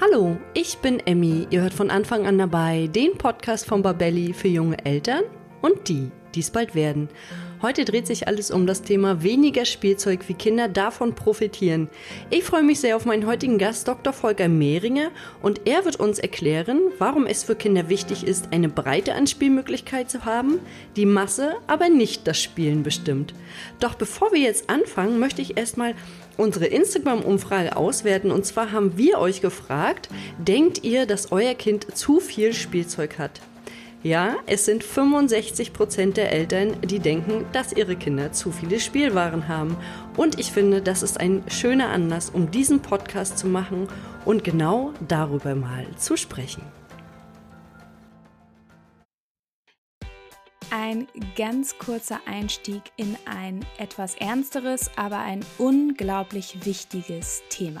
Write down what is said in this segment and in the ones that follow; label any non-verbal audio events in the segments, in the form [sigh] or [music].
Hallo, ich bin Emmy. Ihr hört von Anfang an dabei den Podcast von Babelli für junge Eltern und die, die es bald werden. Heute dreht sich alles um das Thema weniger Spielzeug, wie Kinder davon profitieren. Ich freue mich sehr auf meinen heutigen Gast, Dr. Volker Mehringer, und er wird uns erklären, warum es für Kinder wichtig ist, eine Breite an Spielmöglichkeit zu haben, die Masse aber nicht das Spielen bestimmt. Doch bevor wir jetzt anfangen, möchte ich erstmal unsere Instagram-Umfrage auswerten. Und zwar haben wir euch gefragt, denkt ihr, dass euer Kind zu viel Spielzeug hat? Ja, es sind 65 Prozent der Eltern, die denken, dass ihre Kinder zu viele Spielwaren haben. Und ich finde, das ist ein schöner Anlass, um diesen Podcast zu machen und genau darüber mal zu sprechen. Ein ganz kurzer Einstieg in ein etwas ernsteres, aber ein unglaublich wichtiges Thema.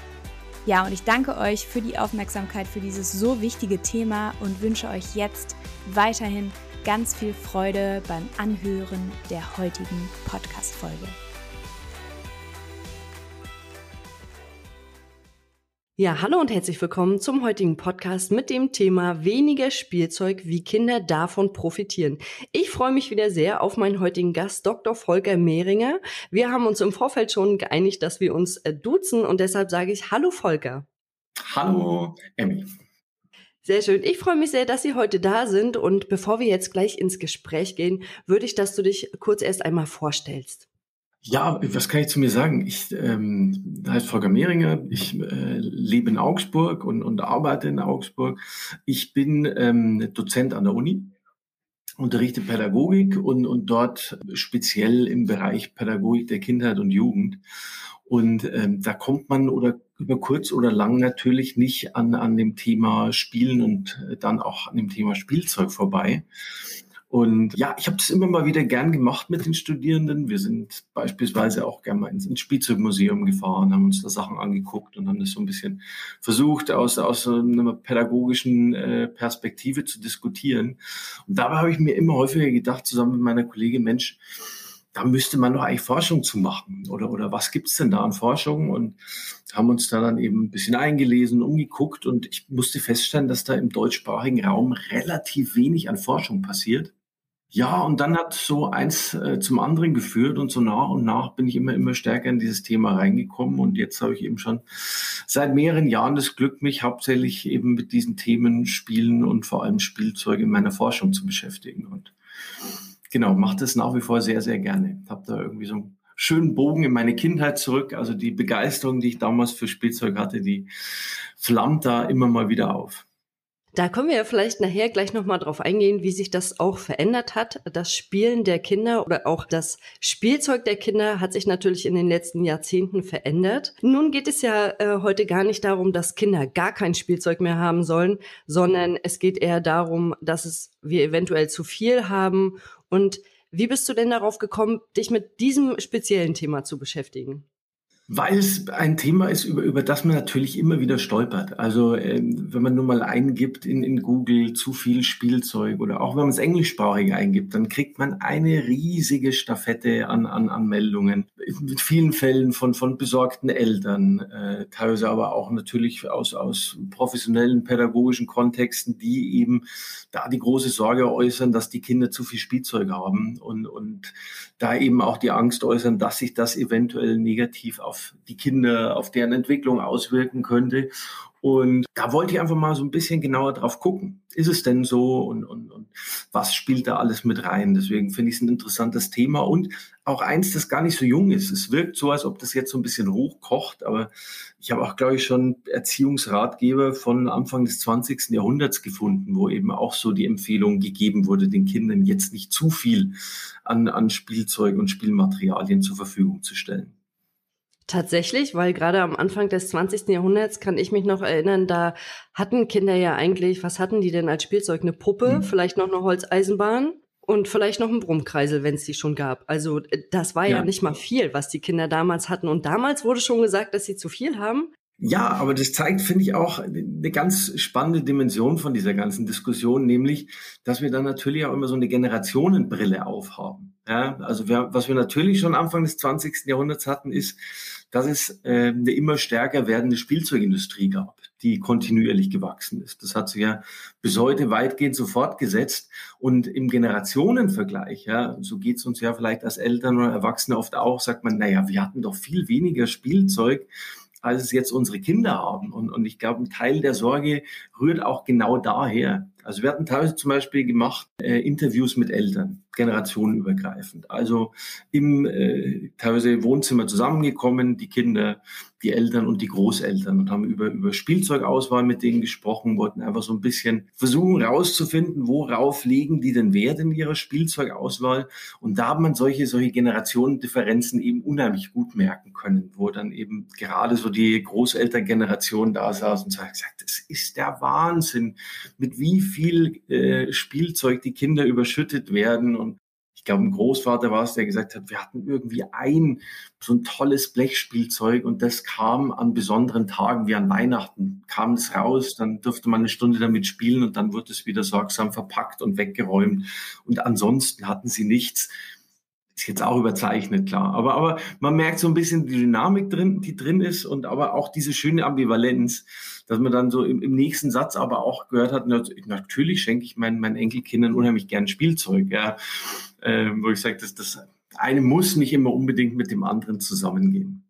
Ja, und ich danke euch für die Aufmerksamkeit für dieses so wichtige Thema und wünsche euch jetzt weiterhin ganz viel Freude beim Anhören der heutigen Podcast-Folge. Ja, hallo und herzlich willkommen zum heutigen Podcast mit dem Thema weniger Spielzeug, wie Kinder davon profitieren. Ich freue mich wieder sehr auf meinen heutigen Gast, Dr. Volker Mehringer. Wir haben uns im Vorfeld schon geeinigt, dass wir uns äh, duzen und deshalb sage ich Hallo Volker. Hallo Emmy. Sehr schön. Ich freue mich sehr, dass Sie heute da sind und bevor wir jetzt gleich ins Gespräch gehen, würde ich, dass du dich kurz erst einmal vorstellst. Ja, was kann ich zu mir sagen? Ich ähm, heiße Volker Mehringer, ich äh, lebe in Augsburg und, und arbeite in Augsburg. Ich bin ähm, Dozent an der Uni, unterrichte Pädagogik und, und dort speziell im Bereich Pädagogik der Kindheit und Jugend. Und ähm, da kommt man oder über kurz oder lang natürlich nicht an, an dem Thema Spielen und dann auch an dem Thema Spielzeug vorbei. Und ja, ich habe das immer mal wieder gern gemacht mit den Studierenden. Wir sind beispielsweise auch gerne mal ins, ins Spielzeugmuseum gefahren, haben uns da Sachen angeguckt und haben das so ein bisschen versucht, aus, aus einer pädagogischen äh, Perspektive zu diskutieren. Und dabei habe ich mir immer häufiger gedacht, zusammen mit meiner Kollegin, Mensch, da müsste man doch eigentlich Forschung zu machen. Oder, oder was gibt's denn da an Forschung? Und haben uns da dann eben ein bisschen eingelesen, umgeguckt und ich musste feststellen, dass da im deutschsprachigen Raum relativ wenig an Forschung passiert. Ja, und dann hat so eins äh, zum anderen geführt und so nach und nach bin ich immer, immer stärker in dieses Thema reingekommen und jetzt habe ich eben schon seit mehreren Jahren das Glück, mich hauptsächlich eben mit diesen Themen Spielen und vor allem Spielzeug in meiner Forschung zu beschäftigen und genau, mache das nach wie vor sehr, sehr gerne. Habe da irgendwie so einen schönen Bogen in meine Kindheit zurück, also die Begeisterung, die ich damals für Spielzeug hatte, die flammt da immer mal wieder auf. Da können wir ja vielleicht nachher gleich nochmal drauf eingehen, wie sich das auch verändert hat. Das Spielen der Kinder oder auch das Spielzeug der Kinder hat sich natürlich in den letzten Jahrzehnten verändert. Nun geht es ja äh, heute gar nicht darum, dass Kinder gar kein Spielzeug mehr haben sollen, sondern es geht eher darum, dass es wir eventuell zu viel haben. Und wie bist du denn darauf gekommen, dich mit diesem speziellen Thema zu beschäftigen? Weil es ein Thema ist, über, über das man natürlich immer wieder stolpert. Also ähm, wenn man nur mal eingibt in, in Google zu viel Spielzeug oder auch wenn man es englischsprachig eingibt, dann kriegt man eine riesige Staffette an, an, an Meldungen. Mit vielen Fällen von, von besorgten Eltern, äh, teilweise aber auch natürlich aus, aus professionellen pädagogischen Kontexten, die eben da die große Sorge äußern, dass die Kinder zu viel Spielzeug haben und, und da eben auch die Angst äußern, dass sich das eventuell negativ auf die Kinder, auf deren Entwicklung auswirken könnte. Und da wollte ich einfach mal so ein bisschen genauer drauf gucken. Ist es denn so und, und, und was spielt da alles mit rein? Deswegen finde ich es ein interessantes Thema und auch eins, das gar nicht so jung ist. Es wirkt so, als ob das jetzt so ein bisschen hochkocht, aber ich habe auch, glaube ich, schon Erziehungsratgeber von Anfang des 20. Jahrhunderts gefunden, wo eben auch so die Empfehlung gegeben wurde, den Kindern jetzt nicht zu viel an, an Spielzeug und Spielmaterialien zur Verfügung zu stellen. Tatsächlich, weil gerade am Anfang des 20. Jahrhunderts kann ich mich noch erinnern, da hatten Kinder ja eigentlich, was hatten die denn als Spielzeug? Eine Puppe, mhm. vielleicht noch eine Holzeisenbahn und vielleicht noch ein Brummkreisel, wenn es die schon gab. Also äh, das war ja. ja nicht mal viel, was die Kinder damals hatten. Und damals wurde schon gesagt, dass sie zu viel haben. Ja, aber das zeigt, finde ich, auch eine ganz spannende Dimension von dieser ganzen Diskussion, nämlich, dass wir dann natürlich auch immer so eine Generationenbrille aufhaben. Ja, also wir, was wir natürlich schon Anfang des 20. Jahrhunderts hatten, ist, dass es äh, eine immer stärker werdende Spielzeugindustrie gab, die kontinuierlich gewachsen ist. Das hat sich ja bis heute weitgehend so fortgesetzt. Und im Generationenvergleich, ja, so geht's uns ja vielleicht als Eltern oder Erwachsene oft auch, sagt man, naja, wir hatten doch viel weniger Spielzeug als es jetzt unsere Kinder haben. Und, und ich glaube, ein Teil der Sorge rührt auch genau daher. Also wir hatten teilweise zum Beispiel gemacht äh, Interviews mit Eltern, generationenübergreifend. Also im äh, teilweise Wohnzimmer zusammengekommen, die Kinder, die Eltern und die Großeltern und haben über, über Spielzeugauswahl mit denen gesprochen, wollten einfach so ein bisschen versuchen herauszufinden, worauf legen die denn Wert in ihrer Spielzeugauswahl. Und da hat man solche, solche Generationendifferenzen eben unheimlich gut merken können, wo dann eben gerade so die Großelterngeneration da saß und sagt, das ist der Wahnsinn, mit wie viel äh, Spielzeug die Kinder überschüttet werden ich glaube, ein Großvater war es, der gesagt hat, wir hatten irgendwie ein so ein tolles Blechspielzeug und das kam an besonderen Tagen wie an Weihnachten, kam es raus, dann durfte man eine Stunde damit spielen und dann wurde es wieder sorgsam verpackt und weggeräumt. Und ansonsten hatten sie nichts. Ist jetzt auch überzeichnet, klar. Aber, aber man merkt so ein bisschen die Dynamik drin, die drin ist und aber auch diese schöne Ambivalenz, dass man dann so im, im nächsten Satz aber auch gehört hat, natürlich schenke ich meinen, meinen Enkelkindern unheimlich gern Spielzeug, ja. Äh, wo ich sage, dass das eine muss nicht immer unbedingt mit dem anderen zusammengehen.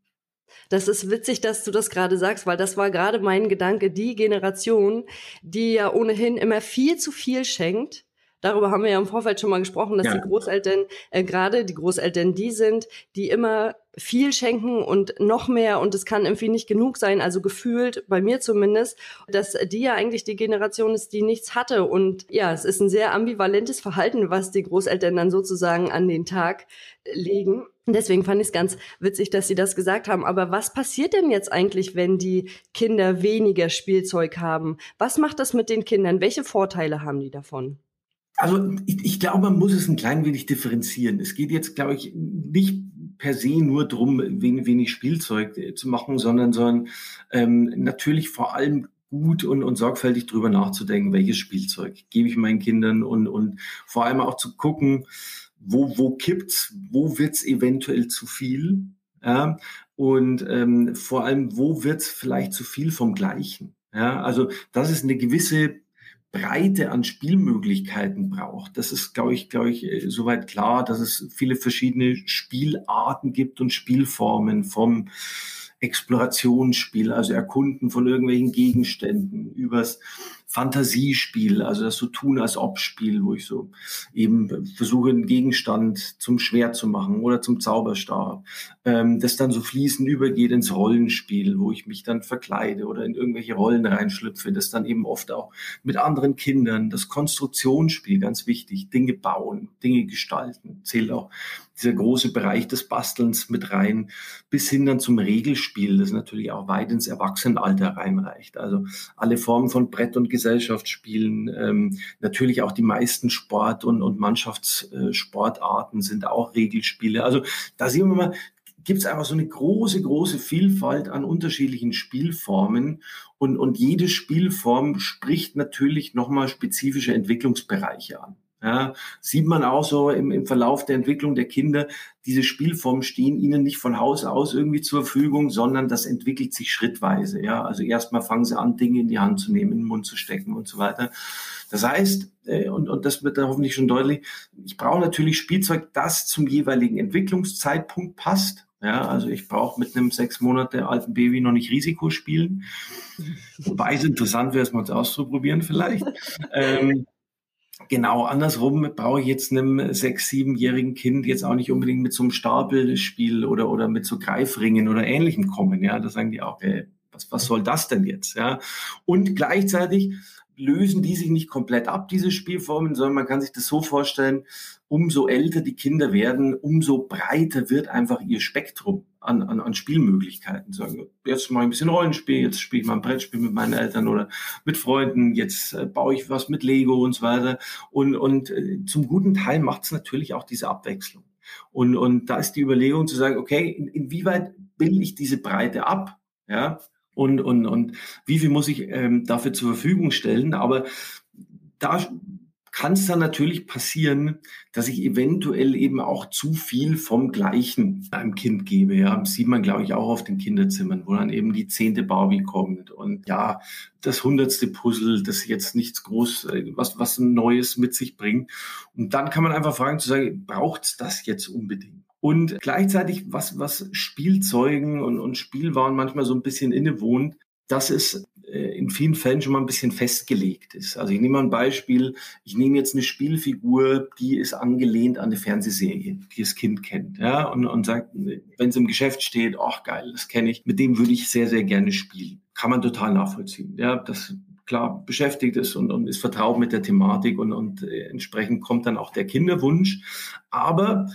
Das ist witzig, dass du das gerade sagst, weil das war gerade mein Gedanke, die Generation, die ja ohnehin immer viel zu viel schenkt, Darüber haben wir ja im Vorfeld schon mal gesprochen, dass ja. die Großeltern, äh, gerade die Großeltern die sind, die immer viel schenken und noch mehr und es kann irgendwie nicht genug sein, also gefühlt, bei mir zumindest, dass die ja eigentlich die Generation ist, die nichts hatte und ja, es ist ein sehr ambivalentes Verhalten, was die Großeltern dann sozusagen an den Tag legen. Deswegen fand ich es ganz witzig, dass Sie das gesagt haben. Aber was passiert denn jetzt eigentlich, wenn die Kinder weniger Spielzeug haben? Was macht das mit den Kindern? Welche Vorteile haben die davon? Also ich, ich glaube, man muss es ein klein wenig differenzieren. Es geht jetzt, glaube ich, nicht per se nur darum, wenig, wenig Spielzeug äh, zu machen, sondern, sondern ähm, natürlich vor allem gut und, und sorgfältig drüber nachzudenken, welches Spielzeug gebe ich meinen Kindern und, und vor allem auch zu gucken, wo, wo kippt's, wo wird's eventuell zu viel, ja, und ähm, vor allem, wo wird's vielleicht zu viel vom Gleichen. Ja, also das ist eine gewisse Breite an Spielmöglichkeiten braucht. Das ist, glaube ich, glaube ich, äh, soweit klar, dass es viele verschiedene Spielarten gibt und Spielformen vom Explorationsspiel, also Erkunden von irgendwelchen Gegenständen, übers Fantasiespiel, also das so tun als ob Spiel, wo ich so eben versuche, einen Gegenstand zum Schwert zu machen oder zum Zauberstab, ähm, das dann so fließend übergeht ins Rollenspiel, wo ich mich dann verkleide oder in irgendwelche Rollen reinschlüpfe, das dann eben oft auch mit anderen Kindern, das Konstruktionsspiel, ganz wichtig, Dinge bauen, Dinge gestalten, zählt auch dieser große Bereich des Bastelns mit rein, bis hin dann zum Regelspiel, das natürlich auch weit ins Erwachsenenalter reinreicht. Also alle Formen von Brett- und Gesellschaftsspielen, ähm, natürlich auch die meisten Sport- und, und Mannschaftssportarten sind auch Regelspiele. Also da sehen wir mal, gibt es einfach so eine große, große Vielfalt an unterschiedlichen Spielformen und, und jede Spielform spricht natürlich nochmal spezifische Entwicklungsbereiche an. Ja, sieht man auch so im, im Verlauf der Entwicklung der Kinder, diese Spielformen stehen ihnen nicht von Haus aus irgendwie zur Verfügung, sondern das entwickelt sich schrittweise. Ja, also erstmal fangen sie an, Dinge in die Hand zu nehmen, in den Mund zu stecken und so weiter. Das heißt, äh, und, und das wird da hoffentlich schon deutlich, ich brauche natürlich Spielzeug, das zum jeweiligen Entwicklungszeitpunkt passt. Ja, also ich brauche mit einem sechs Monate alten Baby noch nicht Risiko spielen. Wobei es interessant wäre, es mal auszuprobieren vielleicht. [laughs] ähm, Genau, andersrum brauche ich jetzt einem sechs-, siebenjährigen Kind jetzt auch nicht unbedingt mit so einem Stapelspiel oder, oder mit so Greifringen oder ähnlichem kommen. Ja, da sagen die auch, ey, was, was soll das denn jetzt? Ja, und gleichzeitig lösen die sich nicht komplett ab, diese Spielformen, sondern man kann sich das so vorstellen, umso älter die Kinder werden, umso breiter wird einfach ihr Spektrum an, an, an Spielmöglichkeiten. Sagen, jetzt mal ein bisschen Rollenspiel, jetzt spiele ich mal ein Brettspiel mit meinen Eltern oder mit Freunden, jetzt äh, baue ich was mit Lego und so weiter. Und, und äh, zum guten Teil macht es natürlich auch diese Abwechslung. Und, und da ist die Überlegung zu sagen, okay, in, inwieweit bilde ich diese Breite ab? Ja, und, und, und wie viel muss ich ähm, dafür zur Verfügung stellen? Aber da kann es dann natürlich passieren, dass ich eventuell eben auch zu viel vom Gleichen einem Kind gebe. Ja, das sieht man, glaube ich, auch auf den Kinderzimmern, wo dann eben die zehnte Barbie kommt und ja, das hundertste Puzzle, das jetzt nichts groß, äh, was, was Neues mit sich bringt. Und dann kann man einfach fragen, zu sagen, braucht's das jetzt unbedingt? Und gleichzeitig, was, was Spielzeugen und, und Spielwaren manchmal so ein bisschen innewohnt, dass es äh, in vielen Fällen schon mal ein bisschen festgelegt ist. Also ich nehme mal ein Beispiel. Ich nehme jetzt eine Spielfigur, die ist angelehnt an eine Fernsehserie, die das Kind kennt, ja, und, und sagt, wenn es im Geschäft steht, ach geil, das kenne ich, mit dem würde ich sehr, sehr gerne spielen. Kann man total nachvollziehen. Ja, das klar beschäftigt ist und, und ist vertraut mit der Thematik und, und äh, entsprechend kommt dann auch der Kinderwunsch. Aber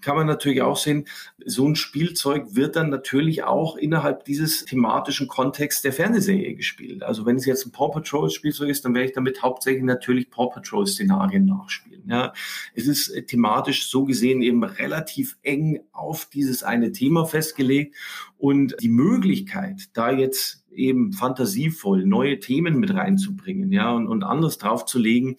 kann man natürlich auch sehen, so ein Spielzeug wird dann natürlich auch innerhalb dieses thematischen Kontexts der Fernsehserie gespielt. Also wenn es jetzt ein Paw Patrol Spielzeug ist, dann werde ich damit hauptsächlich natürlich Paw Patrol Szenarien nachspielen. Ja, es ist thematisch so gesehen eben relativ eng auf dieses eine Thema festgelegt und die Möglichkeit, da jetzt eben fantasievoll neue Themen mit reinzubringen, ja, und, und anders draufzulegen,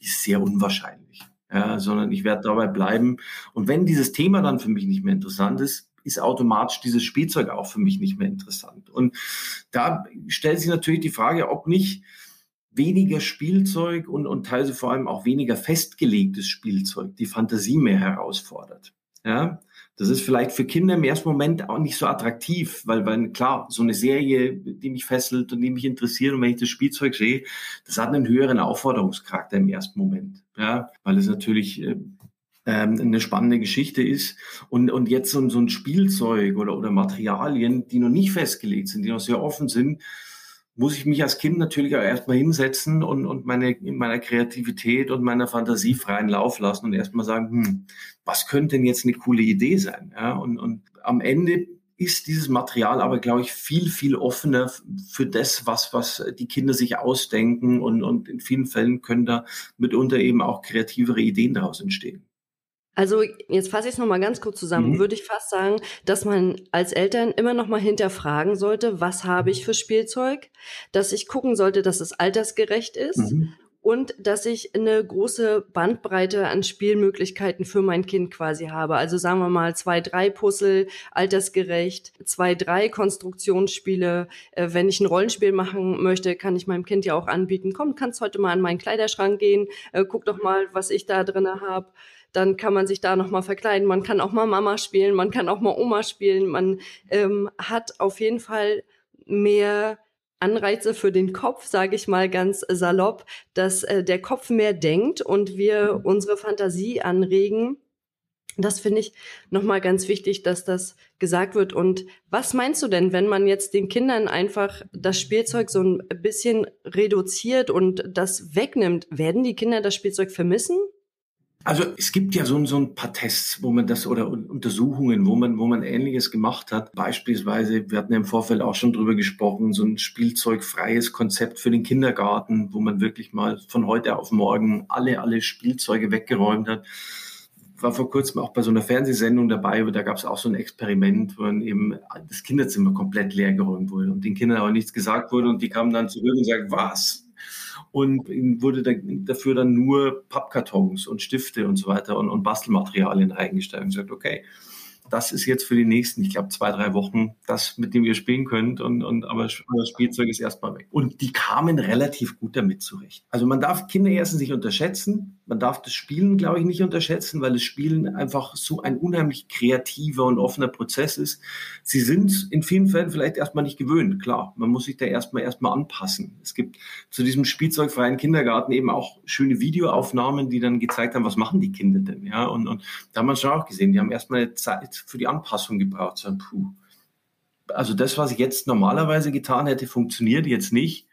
ist sehr unwahrscheinlich ja, sondern ich werde dabei bleiben. Und wenn dieses Thema dann für mich nicht mehr interessant ist, ist automatisch dieses Spielzeug auch für mich nicht mehr interessant. Und da stellt sich natürlich die Frage, ob nicht weniger Spielzeug und, und teilweise vor allem auch weniger festgelegtes Spielzeug die Fantasie mehr herausfordert. Ja, das ist vielleicht für Kinder im ersten Moment auch nicht so attraktiv, weil, weil klar, so eine Serie, die mich fesselt und die mich interessiert und wenn ich das Spielzeug sehe, das hat einen höheren Aufforderungscharakter im ersten Moment, ja, weil es natürlich äh, ähm, eine spannende Geschichte ist. Und, und jetzt so, so ein Spielzeug oder, oder Materialien, die noch nicht festgelegt sind, die noch sehr offen sind, muss ich mich als Kind natürlich auch erstmal hinsetzen und, und meine, in meiner Kreativität und meiner Fantasie freien Lauf lassen und erstmal sagen, hm, was könnte denn jetzt eine coole Idee sein? Ja, und, und am Ende ist dieses Material aber, glaube ich, viel, viel offener für das, was, was die Kinder sich ausdenken und, und in vielen Fällen können da mitunter eben auch kreativere Ideen daraus entstehen. Also jetzt fasse ich es nochmal ganz kurz zusammen. Mhm. Würde ich fast sagen, dass man als Eltern immer nochmal hinterfragen sollte, was habe ich für Spielzeug, dass ich gucken sollte, dass es altersgerecht ist mhm. und dass ich eine große Bandbreite an Spielmöglichkeiten für mein Kind quasi habe. Also sagen wir mal zwei, drei Puzzle, altersgerecht, zwei, drei Konstruktionsspiele. Äh, wenn ich ein Rollenspiel machen möchte, kann ich meinem Kind ja auch anbieten, komm, kannst heute mal in meinen Kleiderschrank gehen, äh, guck doch mal, was ich da drinne habe dann kann man sich da nochmal verkleiden. Man kann auch mal Mama spielen, man kann auch mal Oma spielen. Man ähm, hat auf jeden Fall mehr Anreize für den Kopf, sage ich mal ganz salopp, dass äh, der Kopf mehr denkt und wir unsere Fantasie anregen. Das finde ich nochmal ganz wichtig, dass das gesagt wird. Und was meinst du denn, wenn man jetzt den Kindern einfach das Spielzeug so ein bisschen reduziert und das wegnimmt? Werden die Kinder das Spielzeug vermissen? Also es gibt ja so, so ein paar Tests, wo man das oder Untersuchungen, wo man, wo man Ähnliches gemacht hat. Beispielsweise, wir hatten ja im Vorfeld auch schon drüber gesprochen, so ein spielzeugfreies Konzept für den Kindergarten, wo man wirklich mal von heute auf morgen alle, alle Spielzeuge weggeräumt hat war vor kurzem auch bei so einer Fernsehsendung dabei, da gab es auch so ein Experiment, wo dann eben das Kinderzimmer komplett leer geräumt wurde und den Kindern auch nichts gesagt wurde und die kamen dann zurück und sagten, was? Und wurde da, dafür dann nur Pappkartons und Stifte und so weiter und, und Bastelmaterialien eingestellt. Und gesagt, okay, das ist jetzt für die nächsten, ich glaube, zwei, drei Wochen das, mit dem ihr spielen könnt. Und, und aber das Spielzeug ist erstmal weg. Und die kamen relativ gut damit zurecht. Also man darf Kinder erstens nicht unterschätzen. Man darf das Spielen, glaube ich, nicht unterschätzen, weil das Spielen einfach so ein unheimlich kreativer und offener Prozess ist. Sie sind in vielen Fällen vielleicht erstmal nicht gewöhnt. Klar, man muss sich da erstmal erstmal anpassen. Es gibt zu diesem spielzeugfreien Kindergarten eben auch schöne Videoaufnahmen, die dann gezeigt haben, was machen die Kinder denn? Ja, und, und da haben wir schon auch gesehen, die haben erstmal Zeit für die Anpassung gebraucht. So, puh. Also das, was ich jetzt normalerweise getan hätte, funktioniert jetzt nicht.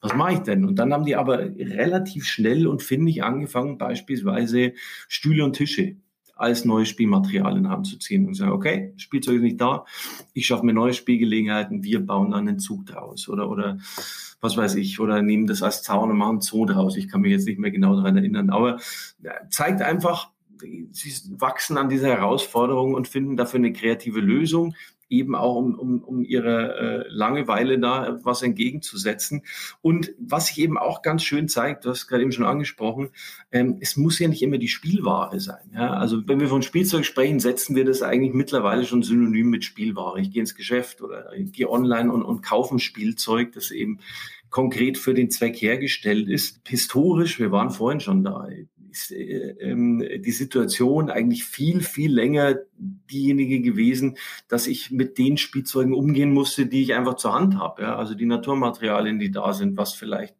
Was mache ich denn? Und dann haben die aber relativ schnell und findig angefangen, beispielsweise Stühle und Tische als neues Spielmaterial in Hand zu ziehen und sagen, okay, Spielzeug ist nicht da, ich schaffe mir neue Spielgelegenheiten, wir bauen dann einen Zug draus oder, oder was weiß ich, oder nehmen das als Zaun und machen einen Zoo draus. Ich kann mich jetzt nicht mehr genau daran erinnern, aber zeigt einfach, sie wachsen an dieser Herausforderung und finden dafür eine kreative Lösung, eben auch um, um, um ihre äh, Langeweile da was entgegenzusetzen. Und was sich eben auch ganz schön zeigt, du hast gerade eben schon angesprochen, ähm, es muss ja nicht immer die Spielware sein. Ja? Also wenn wir von Spielzeug sprechen, setzen wir das eigentlich mittlerweile schon synonym mit Spielware. Ich gehe ins Geschäft oder ich gehe online und, und kaufe ein Spielzeug, das eben konkret für den Zweck hergestellt ist. Historisch, wir waren vorhin schon da, ist äh, ähm, die Situation eigentlich viel, viel länger diejenige gewesen, dass ich mit den Spielzeugen umgehen musste, die ich einfach zur Hand habe. Ja? Also die Naturmaterialien, die da sind, was vielleicht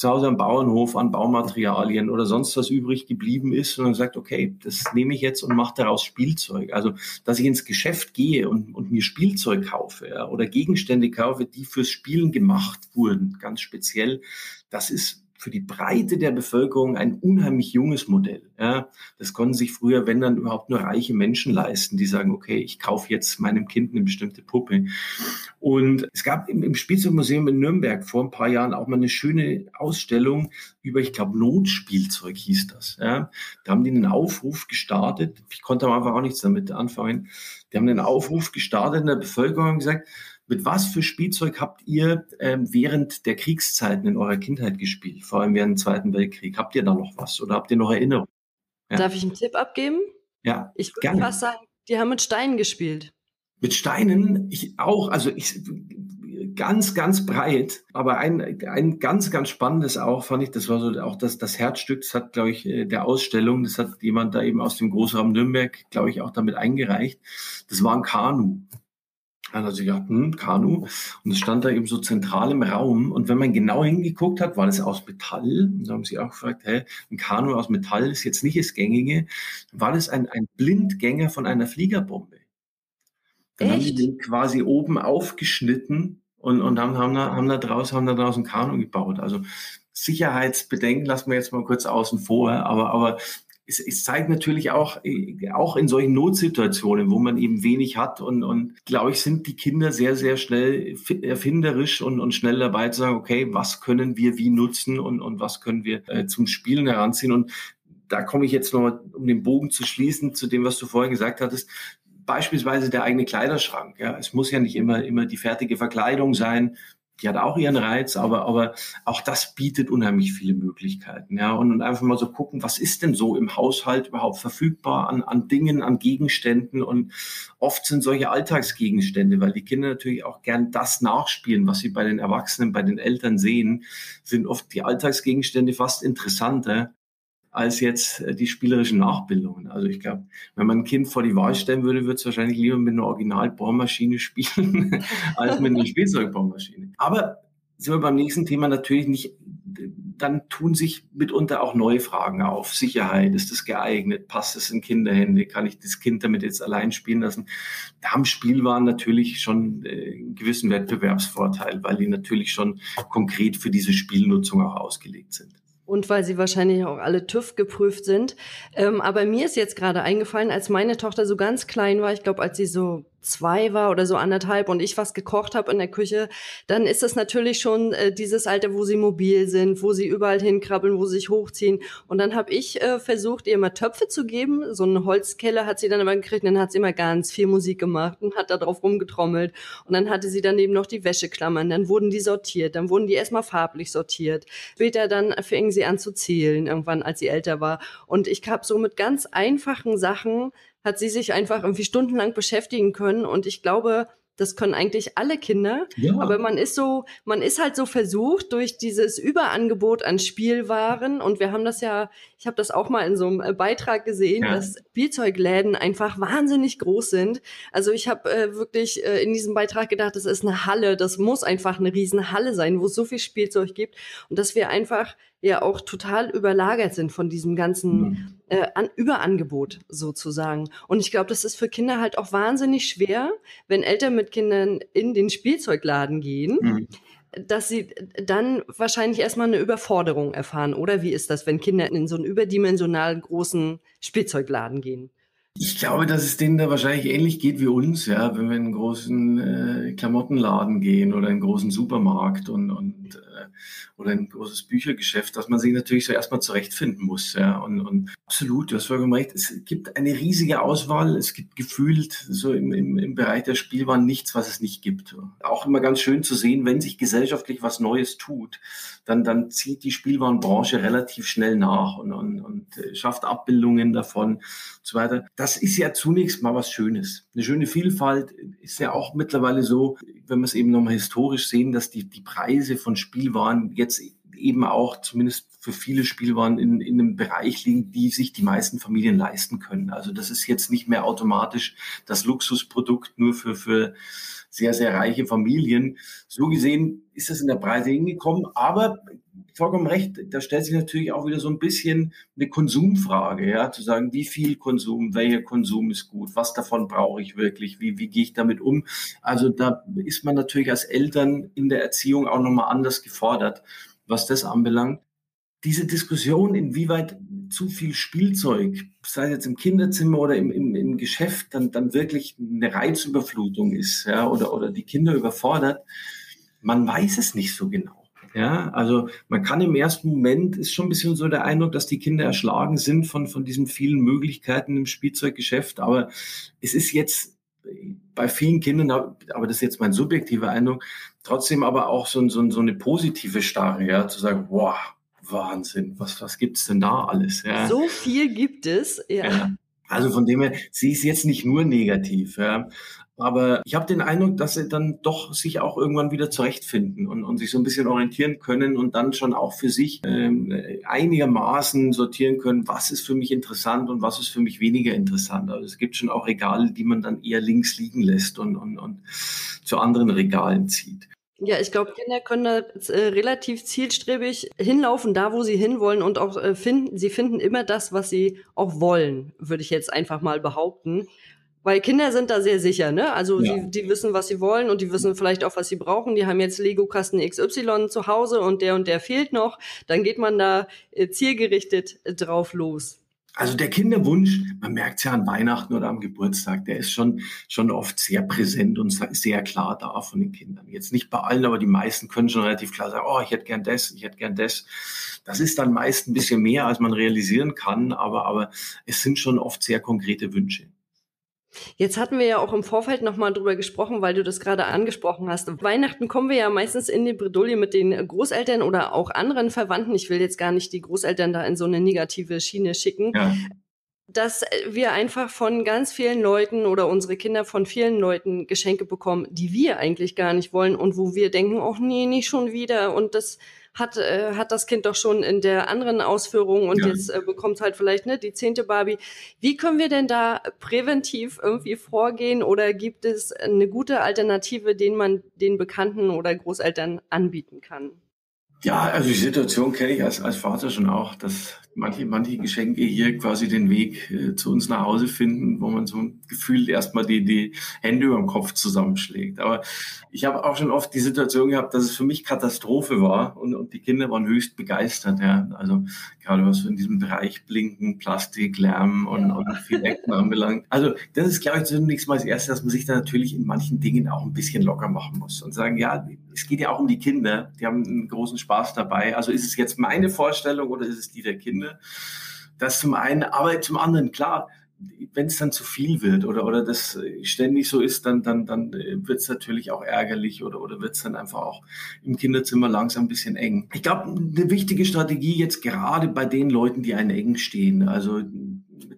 zu Hause am Bauernhof an Baumaterialien oder sonst was übrig geblieben ist und dann sagt, okay, das nehme ich jetzt und mache daraus Spielzeug. Also, dass ich ins Geschäft gehe und, und mir Spielzeug kaufe ja, oder Gegenstände kaufe, die fürs Spielen gemacht wurden, ganz speziell, das ist für die Breite der Bevölkerung ein unheimlich junges Modell. Ja, das konnten sich früher, wenn dann überhaupt nur reiche Menschen leisten, die sagen, okay, ich kaufe jetzt meinem Kind eine bestimmte Puppe. Und es gab im, im Spielzeugmuseum in Nürnberg vor ein paar Jahren auch mal eine schöne Ausstellung über, ich glaube, Notspielzeug hieß das. Ja, da haben die einen Aufruf gestartet. Ich konnte am Anfang auch nichts damit anfangen. Die haben einen Aufruf gestartet in der Bevölkerung und gesagt, mit was für Spielzeug habt ihr ähm, während der Kriegszeiten in eurer Kindheit gespielt, vor allem während dem Zweiten Weltkrieg? Habt ihr da noch was oder habt ihr noch Erinnerungen? Ja. Darf ich einen Tipp abgeben? Ja. Ich würde fast sagen, die haben mit Steinen gespielt. Mit Steinen, ich auch, also ich ganz, ganz breit, aber ein, ein ganz, ganz spannendes auch, fand ich, das war so auch das, das Herzstück, das hat, glaube ich, äh, der Ausstellung, das hat jemand da eben aus dem Großraum Nürnberg, glaube ich, auch damit eingereicht. Das war ein Kanu. Hat sie gedacht, hm, Kanu. Und es stand da eben so zentral im Raum. Und wenn man genau hingeguckt hat, war das aus Metall. Und da haben sie auch gefragt, hä, ein Kanu aus Metall ist jetzt nicht das Gängige. War das ein, ein Blindgänger von einer Fliegerbombe? Dann Echt? haben die den quasi oben aufgeschnitten und, und haben, haben, da, haben da draußen, haben da draußen Kanu gebaut. Also Sicherheitsbedenken lassen wir jetzt mal kurz außen vor, aber, aber es, es zeigt natürlich auch, äh, auch in solchen Notsituationen, wo man eben wenig hat und, und glaube ich, sind die Kinder sehr, sehr schnell erfinderisch und, und schnell dabei zu sagen, okay, was können wir wie nutzen und, und was können wir äh, zum Spielen heranziehen und da komme ich jetzt noch, um den Bogen zu schließen, zu dem, was du vorher gesagt hattest, beispielsweise der eigene Kleiderschrank. Ja, es muss ja nicht immer immer die fertige Verkleidung sein die hat auch ihren Reiz, aber, aber auch das bietet unheimlich viele Möglichkeiten. Ja, und, und einfach mal so gucken, was ist denn so im Haushalt überhaupt verfügbar an, an Dingen, an Gegenständen und oft sind solche Alltagsgegenstände, weil die Kinder natürlich auch gern das nachspielen, was sie bei den Erwachsenen, bei den Eltern sehen, sind oft die Alltagsgegenstände fast interessanter als jetzt äh, die spielerischen Nachbildungen. Also ich glaube, wenn man ein Kind vor die Wahl stellen würde, würde es wahrscheinlich lieber mit einer Originalbohrmaschine spielen, [laughs] als mit einer Spielzeugbohrmaschine. Aber sind wir beim nächsten Thema natürlich nicht, dann tun sich mitunter auch neue Fragen auf. Sicherheit, ist das geeignet? Passt es in Kinderhände? Kann ich das Kind damit jetzt allein spielen lassen? Da haben Spielwaren natürlich schon äh, einen gewissen Wettbewerbsvorteil, weil die natürlich schon konkret für diese Spielnutzung auch ausgelegt sind und weil sie wahrscheinlich auch alle TÜV geprüft sind. Ähm, aber mir ist jetzt gerade eingefallen, als meine Tochter so ganz klein war, ich glaube, als sie so zwei war oder so anderthalb und ich was gekocht habe in der Küche, dann ist das natürlich schon äh, dieses Alter, wo sie mobil sind, wo sie überall hinkrabbeln, wo sie sich hochziehen. Und dann habe ich äh, versucht, ihr mal Töpfe zu geben. So eine Holzkelle hat sie dann immer gekriegt und dann hat sie immer ganz viel Musik gemacht und hat da drauf rumgetrommelt. Und dann hatte sie daneben noch die Wäscheklammern. Dann wurden die sortiert. Dann wurden die erstmal farblich sortiert. Später dann fingen sie an zu zählen, irgendwann, als sie älter war. Und ich habe so mit ganz einfachen Sachen hat sie sich einfach irgendwie stundenlang beschäftigen können. Und ich glaube, das können eigentlich alle Kinder. Ja. Aber man ist so, man ist halt so versucht durch dieses Überangebot an Spielwaren. Und wir haben das ja, ich habe das auch mal in so einem äh, Beitrag gesehen, ja. dass Spielzeugläden einfach wahnsinnig groß sind. Also ich habe äh, wirklich äh, in diesem Beitrag gedacht, das ist eine Halle, das muss einfach eine riesen Halle sein, wo es so viel Spielzeug gibt. Und dass wir einfach ja auch total überlagert sind von diesem ganzen mhm. äh, An Überangebot sozusagen. Und ich glaube, das ist für Kinder halt auch wahnsinnig schwer, wenn Eltern mit Kindern in den Spielzeugladen gehen. Mhm dass sie dann wahrscheinlich erstmal eine Überforderung erfahren, oder wie ist das, wenn Kinder in so einen überdimensionalen großen Spielzeugladen gehen? Ich glaube, dass es denen da wahrscheinlich ähnlich geht wie uns, ja, wenn wir in einen großen äh, Klamottenladen gehen oder in einen großen Supermarkt und, und äh, oder ein großes Büchergeschäft, dass man sich natürlich so erstmal zurechtfinden muss. Ja. Und, und absolut, du hast vollkommen recht, es gibt eine riesige Auswahl, es gibt gefühlt so im, im, im Bereich der Spielwaren nichts, was es nicht gibt. Auch immer ganz schön zu sehen, wenn sich gesellschaftlich was Neues tut, dann, dann zieht die Spielwarenbranche relativ schnell nach und, und, äh, schafft Abbildungen davon und so weiter. Das ist ja zunächst mal was Schönes. Eine schöne Vielfalt ist ja auch mittlerweile so, wenn wir es eben nochmal historisch sehen, dass die, die Preise von Spielwaren jetzt eben auch zumindest für viele Spielwaren in, in einem Bereich liegen, die sich die meisten Familien leisten können. Also das ist jetzt nicht mehr automatisch das Luxusprodukt nur für, für sehr, sehr reiche Familien. So gesehen ist das in der Breite hingekommen, aber vollkommen recht, da stellt sich natürlich auch wieder so ein bisschen eine Konsumfrage, ja, zu sagen, wie viel Konsum, welcher Konsum ist gut, was davon brauche ich wirklich, wie, wie gehe ich damit um? Also da ist man natürlich als Eltern in der Erziehung auch nochmal anders gefordert, was das anbelangt diese Diskussion, inwieweit zu viel Spielzeug, sei es jetzt im Kinderzimmer oder im, im, im Geschäft, dann, dann wirklich eine Reizüberflutung ist, ja, oder, oder die Kinder überfordert, man weiß es nicht so genau. Ja, also man kann im ersten Moment ist schon ein bisschen so der Eindruck, dass die Kinder erschlagen sind von, von diesen vielen Möglichkeiten im Spielzeuggeschäft. Aber es ist jetzt bei vielen Kindern, aber das ist jetzt mein subjektiver Eindruck, trotzdem aber auch so, so, so eine positive Starre, ja, zu sagen, wow, Wahnsinn, was, was gibt's denn da alles? Ja. So viel gibt es, ja. ja. Also von dem her, sie ist jetzt nicht nur negativ, ja. Aber ich habe den Eindruck, dass sie dann doch sich auch irgendwann wieder zurechtfinden und, und sich so ein bisschen orientieren können und dann schon auch für sich ähm, einigermaßen sortieren können, was ist für mich interessant und was ist für mich weniger interessant. Also es gibt schon auch Regale, die man dann eher links liegen lässt und, und, und zu anderen Regalen zieht. Ja, ich glaube, Kinder können da äh, relativ zielstrebig hinlaufen, da wo sie hinwollen und auch äh, finden, sie finden immer das, was sie auch wollen, würde ich jetzt einfach mal behaupten. Weil Kinder sind da sehr sicher, ne? Also ja. die, die wissen, was sie wollen und die wissen vielleicht auch, was sie brauchen. Die haben jetzt Lego-Kasten XY zu Hause und der und der fehlt noch. Dann geht man da äh, zielgerichtet äh, drauf los. Also der Kinderwunsch, man merkt es ja an Weihnachten oder am Geburtstag, der ist schon, schon oft sehr präsent und sehr klar da von den Kindern. Jetzt nicht bei allen, aber die meisten können schon relativ klar sagen, oh, ich hätte gern das, ich hätte gern das. Das ist dann meist ein bisschen mehr, als man realisieren kann, aber, aber es sind schon oft sehr konkrete Wünsche. Jetzt hatten wir ja auch im Vorfeld nochmal drüber gesprochen, weil du das gerade angesprochen hast. Weihnachten kommen wir ja meistens in die Bredouille mit den Großeltern oder auch anderen Verwandten. Ich will jetzt gar nicht die Großeltern da in so eine negative Schiene schicken. Ja. Dass wir einfach von ganz vielen Leuten oder unsere Kinder von vielen Leuten Geschenke bekommen, die wir eigentlich gar nicht wollen und wo wir denken, ach nee, nicht schon wieder und das hat, äh, hat das Kind doch schon in der anderen Ausführung und ja. jetzt äh, bekommt halt vielleicht ne, die zehnte Barbie. Wie können wir denn da präventiv irgendwie vorgehen oder gibt es eine gute Alternative, den man den Bekannten oder Großeltern anbieten kann? Ja, also die Situation kenne ich als, als Vater schon auch, dass manche, manche Geschenke hier quasi den Weg äh, zu uns nach Hause finden, wo man so ein Gefühl erstmal die, die Hände über dem Kopf zusammenschlägt. Aber ich habe auch schon oft die Situation gehabt, dass es für mich Katastrophe war und, und die Kinder waren höchst begeistert. Ja. Also gerade was in diesem Bereich Blinken, Plastik, Lärm und, und viel Ecken anbelangt. Also das ist, glaube ich, zunächst mal das Erste, dass man sich da natürlich in manchen Dingen auch ein bisschen locker machen muss und sagen, ja, es geht ja auch um die Kinder, die haben einen großen Spaß dabei. Also ist es jetzt meine Vorstellung oder ist es die der Kinder? Das zum einen, aber zum anderen, klar, wenn es dann zu viel wird oder, oder das ständig so ist, dann, dann, dann wird es natürlich auch ärgerlich oder, oder wird es dann einfach auch im Kinderzimmer langsam ein bisschen eng. Ich glaube, eine wichtige Strategie jetzt gerade bei den Leuten, die einen eng stehen, also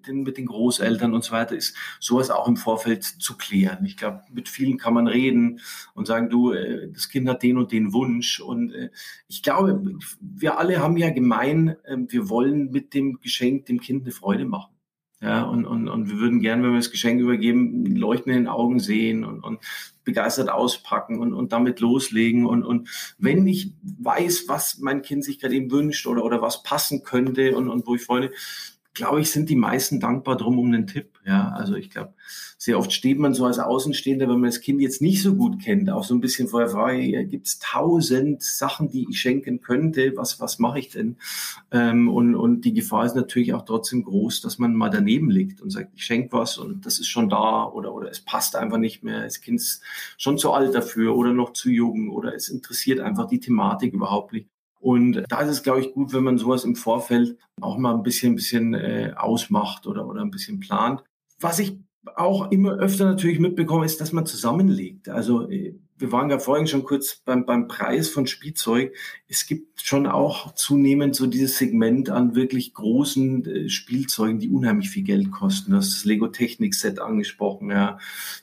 mit den, mit den Großeltern und so weiter, ist sowas auch im Vorfeld zu klären. Ich glaube, mit vielen kann man reden und sagen, du, äh, das Kind hat den und den Wunsch. Und äh, ich glaube, wir alle haben ja gemein, ähm, wir wollen mit dem Geschenk dem Kind eine Freude machen. Ja, und, und, und wir würden gern, wenn wir das Geschenk übergeben, Leuchten in den Augen sehen und, und begeistert auspacken und, und damit loslegen. Und, und wenn ich weiß, was mein Kind sich gerade eben wünscht oder, oder was passen könnte und, und wo ich Freude, glaube ich, sind die meisten dankbar drum um einen Tipp. Ja, also ich glaube, sehr oft steht man so als Außenstehender, wenn man das Kind jetzt nicht so gut kennt, auch so ein bisschen vorher frei, gibt es tausend Sachen, die ich schenken könnte, was, was mache ich denn? Ähm, und, und die Gefahr ist natürlich auch trotzdem groß, dass man mal daneben liegt und sagt, ich schenke was und das ist schon da oder, oder es passt einfach nicht mehr, das Kind ist schon zu alt dafür oder noch zu jung oder es interessiert einfach die Thematik überhaupt nicht. Und da ist es, glaube ich, gut, wenn man sowas im Vorfeld auch mal ein bisschen, ein bisschen äh, ausmacht oder, oder ein bisschen plant. Was ich auch immer öfter natürlich mitbekomme, ist, dass man zusammenlegt. Also äh, wir waren ja vorhin schon kurz beim, beim Preis von Spielzeug. Es gibt schon auch zunehmend so dieses Segment an wirklich großen äh, Spielzeugen, die unheimlich viel Geld kosten. Du hast das Lego Technik Set angesprochen. Ja.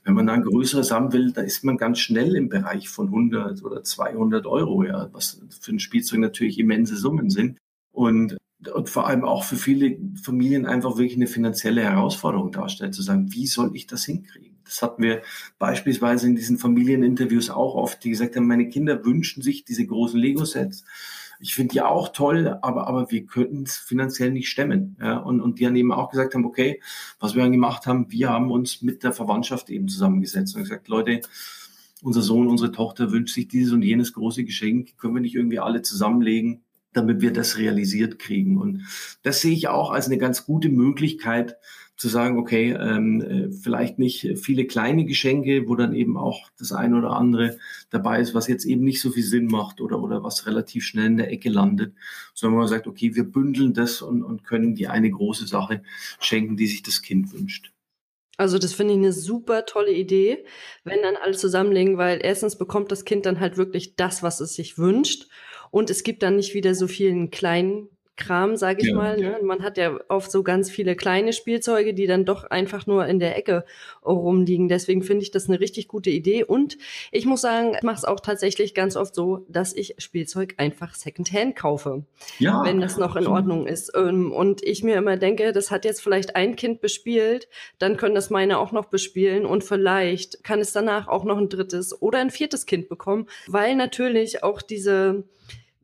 Wenn man ein größeres haben will, da ist man ganz schnell im Bereich von 100 oder 200 Euro, ja, was für ein Spielzeug natürlich immense Summen sind. Und und vor allem auch für viele Familien einfach wirklich eine finanzielle Herausforderung darstellt, zu sagen, wie soll ich das hinkriegen? Das hatten wir beispielsweise in diesen Familieninterviews auch oft, die gesagt haben, meine Kinder wünschen sich diese großen Lego-Sets. Ich finde die auch toll, aber, aber wir könnten es finanziell nicht stemmen. Ja? Und, und die dann eben auch gesagt haben, okay, was wir dann gemacht haben, wir haben uns mit der Verwandtschaft eben zusammengesetzt und gesagt, Leute, unser Sohn, unsere Tochter wünscht sich dieses und jenes große Geschenk, können wir nicht irgendwie alle zusammenlegen damit wir das realisiert kriegen. Und das sehe ich auch als eine ganz gute Möglichkeit zu sagen, okay, ähm, äh, vielleicht nicht viele kleine Geschenke, wo dann eben auch das eine oder andere dabei ist, was jetzt eben nicht so viel Sinn macht oder, oder was relativ schnell in der Ecke landet, sondern man sagt, okay, wir bündeln das und, und können die eine große Sache schenken, die sich das Kind wünscht. Also das finde ich eine super tolle Idee, wenn dann alle zusammenlegen, weil erstens bekommt das Kind dann halt wirklich das, was es sich wünscht und es gibt dann nicht wieder so vielen kleinen Kram, sage ich ja, mal. Ne? Man hat ja oft so ganz viele kleine Spielzeuge, die dann doch einfach nur in der Ecke rumliegen. Deswegen finde ich das eine richtig gute Idee. Und ich muss sagen, ich mache es auch tatsächlich ganz oft so, dass ich Spielzeug einfach Secondhand kaufe, ja, wenn das noch in Ordnung ist. Ähm, und ich mir immer denke, das hat jetzt vielleicht ein Kind bespielt, dann können das meine auch noch bespielen und vielleicht kann es danach auch noch ein drittes oder ein viertes Kind bekommen, weil natürlich auch diese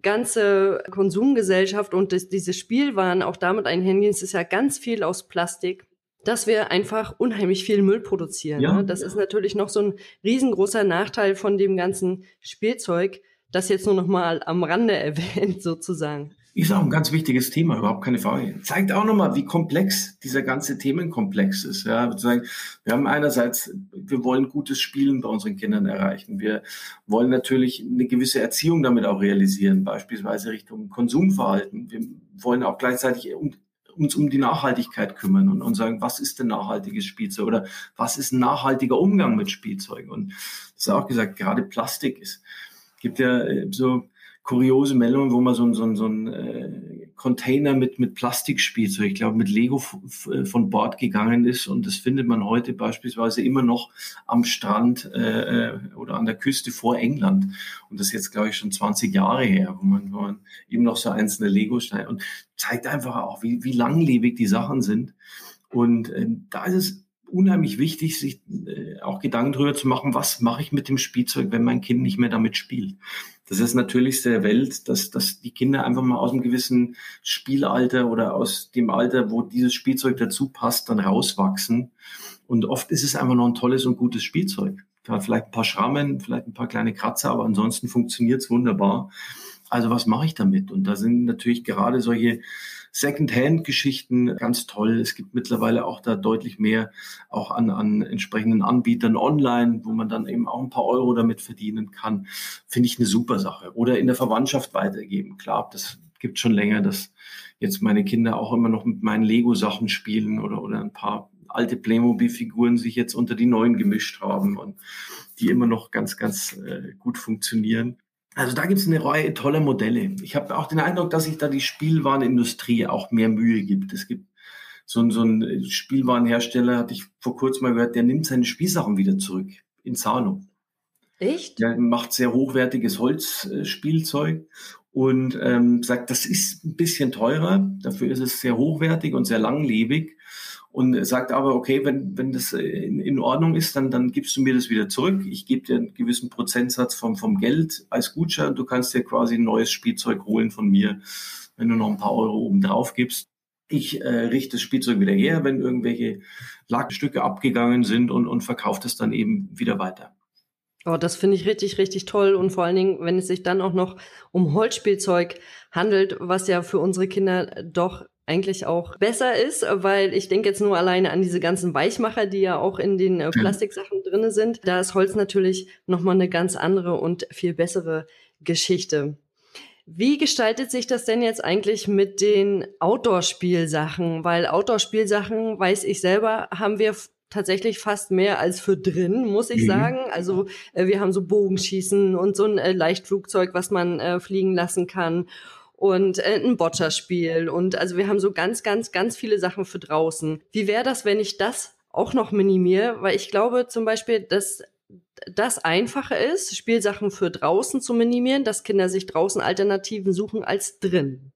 ganze Konsumgesellschaft und das, diese Spielwaren auch damit einhergehen, es ist ja ganz viel aus Plastik dass wir einfach unheimlich viel Müll produzieren. Ja. Ne? Das ist natürlich noch so ein riesengroßer Nachteil von dem ganzen Spielzeug, das jetzt nur noch mal am Rande [laughs] erwähnt sozusagen. Ist auch ein ganz wichtiges Thema, überhaupt keine Frage. Zeigt auch nochmal, wie komplex dieser ganze Themenkomplex ist. Ja, wir haben einerseits, wir wollen gutes Spielen bei unseren Kindern erreichen. Wir wollen natürlich eine gewisse Erziehung damit auch realisieren, beispielsweise Richtung Konsumverhalten. Wir wollen auch gleichzeitig uns um die Nachhaltigkeit kümmern und, und sagen, was ist denn nachhaltiges Spielzeug oder was ist ein nachhaltiger Umgang mit Spielzeugen? Und das ist auch gesagt, gerade Plastik ist, gibt ja äh, so kuriose Meldungen, wo man so, so, so ein äh, Container mit, mit Plastikspielzeug, ich glaube mit Lego äh, von Bord gegangen ist. Und das findet man heute beispielsweise immer noch am Strand äh, äh, oder an der Küste vor England. Und das ist jetzt, glaube ich, schon 20 Jahre her, wo man, wo man eben noch so einzelne Lego-Steine und zeigt einfach auch, wie, wie langlebig die Sachen sind. Und äh, da ist es unheimlich wichtig, sich äh, auch Gedanken darüber zu machen, was mache ich mit dem Spielzeug, wenn mein Kind nicht mehr damit spielt. Das ist natürlich der Welt, dass, dass die Kinder einfach mal aus einem gewissen Spielalter oder aus dem Alter, wo dieses Spielzeug dazu passt, dann rauswachsen. Und oft ist es einfach noch ein tolles und gutes Spielzeug. Hat vielleicht ein paar Schrammen, vielleicht ein paar kleine Kratzer, aber ansonsten funktioniert es wunderbar. Also was mache ich damit? Und da sind natürlich gerade solche Second-Hand-Geschichten ganz toll. Es gibt mittlerweile auch da deutlich mehr auch an, an entsprechenden Anbietern online, wo man dann eben auch ein paar Euro damit verdienen kann. Finde ich eine super Sache. Oder in der Verwandtschaft weitergeben. Klar, das gibt schon länger, dass jetzt meine Kinder auch immer noch mit meinen Lego-Sachen spielen oder, oder ein paar alte Playmobil-Figuren sich jetzt unter die neuen gemischt haben und die immer noch ganz, ganz äh, gut funktionieren. Also da gibt es eine Reihe toller Modelle. Ich habe auch den Eindruck, dass sich da die Spielwarenindustrie auch mehr Mühe gibt. Es gibt so, so einen Spielwarenhersteller, hatte ich vor kurzem mal gehört, der nimmt seine Spielsachen wieder zurück in Zahlung. Echt? Der macht sehr hochwertiges Holzspielzeug und ähm, sagt, das ist ein bisschen teurer, dafür ist es sehr hochwertig und sehr langlebig und sagt aber, okay, wenn, wenn das in, in Ordnung ist, dann, dann gibst du mir das wieder zurück. Ich gebe dir einen gewissen Prozentsatz vom, vom Geld als Gutschein du kannst dir quasi ein neues Spielzeug holen von mir, wenn du noch ein paar Euro oben drauf gibst. Ich äh, richte das Spielzeug wieder her, wenn irgendwelche Lackstücke abgegangen sind und, und verkaufe das dann eben wieder weiter. Oh, das finde ich richtig, richtig toll. Und vor allen Dingen, wenn es sich dann auch noch um Holzspielzeug handelt, was ja für unsere Kinder doch eigentlich auch besser ist, weil ich denke jetzt nur alleine an diese ganzen Weichmacher, die ja auch in den äh, Plastiksachen drinne sind. Da ist Holz natürlich nochmal eine ganz andere und viel bessere Geschichte. Wie gestaltet sich das denn jetzt eigentlich mit den Outdoor-Spielsachen? Weil Outdoor-Spielsachen, weiß ich selber, haben wir tatsächlich fast mehr als für drin, muss ich mhm. sagen. Also äh, wir haben so Bogenschießen und so ein äh, Leichtflugzeug, was man äh, fliegen lassen kann und äh, ein Boccia-Spiel. Und also wir haben so ganz, ganz, ganz viele Sachen für draußen. Wie wäre das, wenn ich das auch noch minimiere? Weil ich glaube zum Beispiel, dass das einfacher ist, Spielsachen für draußen zu minimieren, dass Kinder sich draußen Alternativen suchen als drin.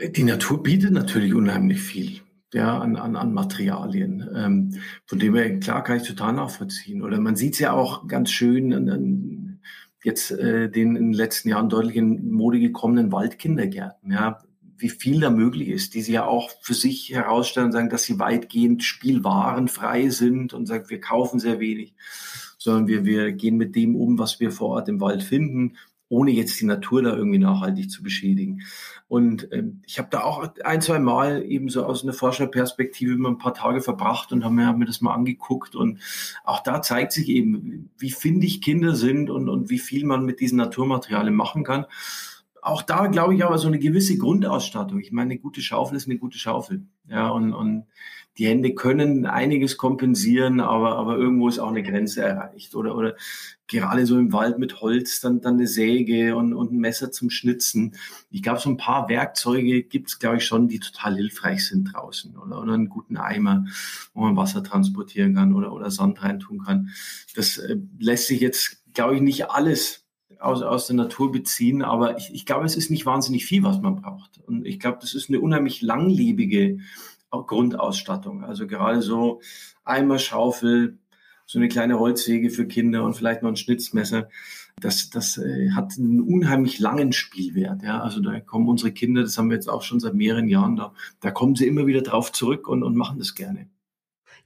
Die Natur bietet natürlich unheimlich viel ja, an, an, an Materialien. Ähm, von dem her, klar, kann ich total nachvollziehen. Oder man sieht es ja auch ganz schön an, an jetzt äh, den in den letzten Jahren deutlich in Mode gekommenen Waldkindergärten, ja, wie viel da möglich ist, die sie ja auch für sich herausstellen und sagen, dass sie weitgehend spielwarenfrei sind und sagen, wir kaufen sehr wenig, sondern wir, wir gehen mit dem um, was wir vor Ort im Wald finden, ohne jetzt die Natur da irgendwie nachhaltig zu beschädigen. Und ähm, ich habe da auch ein, zwei Mal eben so aus einer Forscherperspektive immer ein paar Tage verbracht und habe mir, hab mir das mal angeguckt. Und auch da zeigt sich eben, wie findig Kinder sind und, und wie viel man mit diesen Naturmaterialien machen kann. Auch da glaube ich aber so eine gewisse Grundausstattung. Ich meine, eine gute Schaufel ist eine gute Schaufel. Ja, und, und die Hände können einiges kompensieren, aber, aber irgendwo ist auch eine Grenze erreicht. Oder, oder gerade so im Wald mit Holz, dann, dann eine Säge und, und ein Messer zum Schnitzen. Ich glaube, so ein paar Werkzeuge gibt es, glaube ich, schon, die total hilfreich sind draußen. Oder, oder einen guten Eimer, wo man Wasser transportieren kann oder, oder Sand reintun kann. Das äh, lässt sich jetzt, glaube ich, nicht alles aus, aus der Natur beziehen, aber ich, ich glaube, es ist nicht wahnsinnig viel, was man braucht. Und ich glaube, das ist eine unheimlich langlebige Grundausstattung. Also gerade so Eimer, Schaufel, so eine kleine Holzsäge für Kinder und vielleicht noch ein Schnitzmesser. Das, das äh, hat einen unheimlich langen Spielwert. Ja? Also da kommen unsere Kinder, das haben wir jetzt auch schon seit mehreren Jahren, da, da kommen sie immer wieder drauf zurück und, und machen das gerne.